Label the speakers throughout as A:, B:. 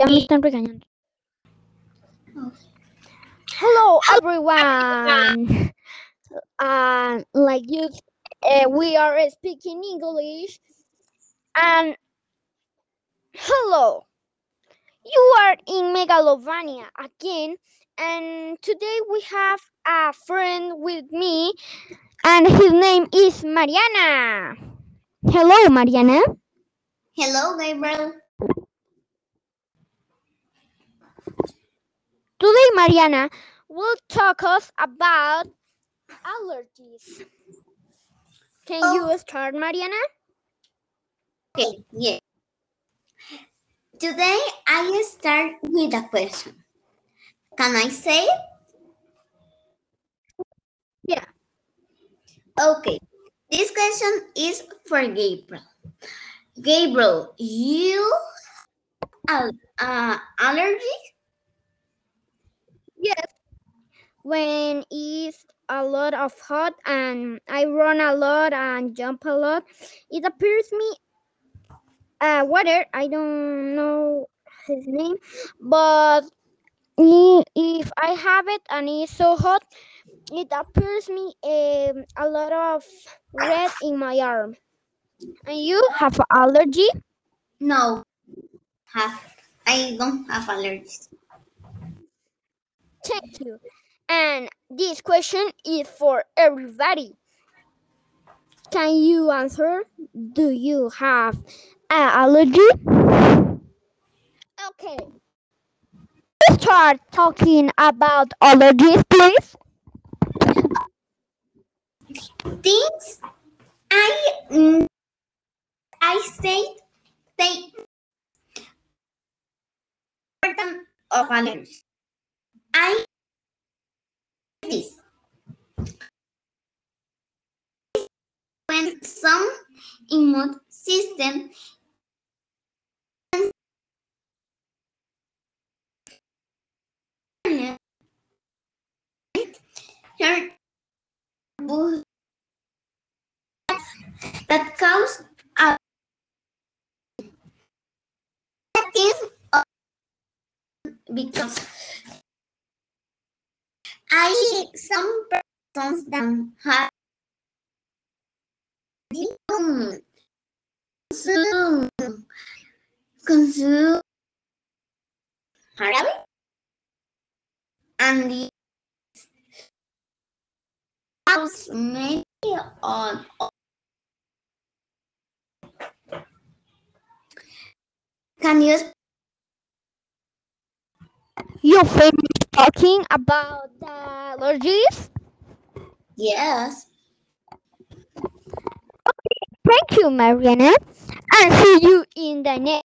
A: Ya me están regañando. Hello, everyone. Uh, like you, uh, we are speaking English. And hello, you are in Megalovania again. And today we have a friend with me, and his name is Mariana. Hello, Mariana.
B: Hello, Gabriel.
A: Today, Mariana will talk us about allergies. Can you start, Mariana?
B: Okay, yeah. Today I start with a question. Can I say it?
A: Yeah.
B: Okay. This question is for Gabriel. Gabriel, you have uh, allergy?
A: Yes. When it's a lot of hot and I run a lot and jump a lot, it appears me uh, water. I don't know his name, but if I have it and it's so hot, it appears me um, a lot of red in my arm. And you have allergy?
B: No. Have I don't have allergies.
A: Thank you. And this question is for everybody. Can you answer? Do you have an allergy? Okay. Start talking about allergies, please.
B: Things I I say important of allergies. I this. When some immune system that cause a because I some persons that have consume. Consume. Consume jarabe and the house maybe on. Can you
A: You finished talking about the Lord allergies?
B: yes Okay,
A: Thank you, Mariana. And see you in the next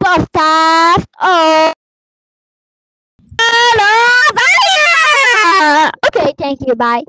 A: podcast. Oh. Hello, bye. Okay, thank you. Bye.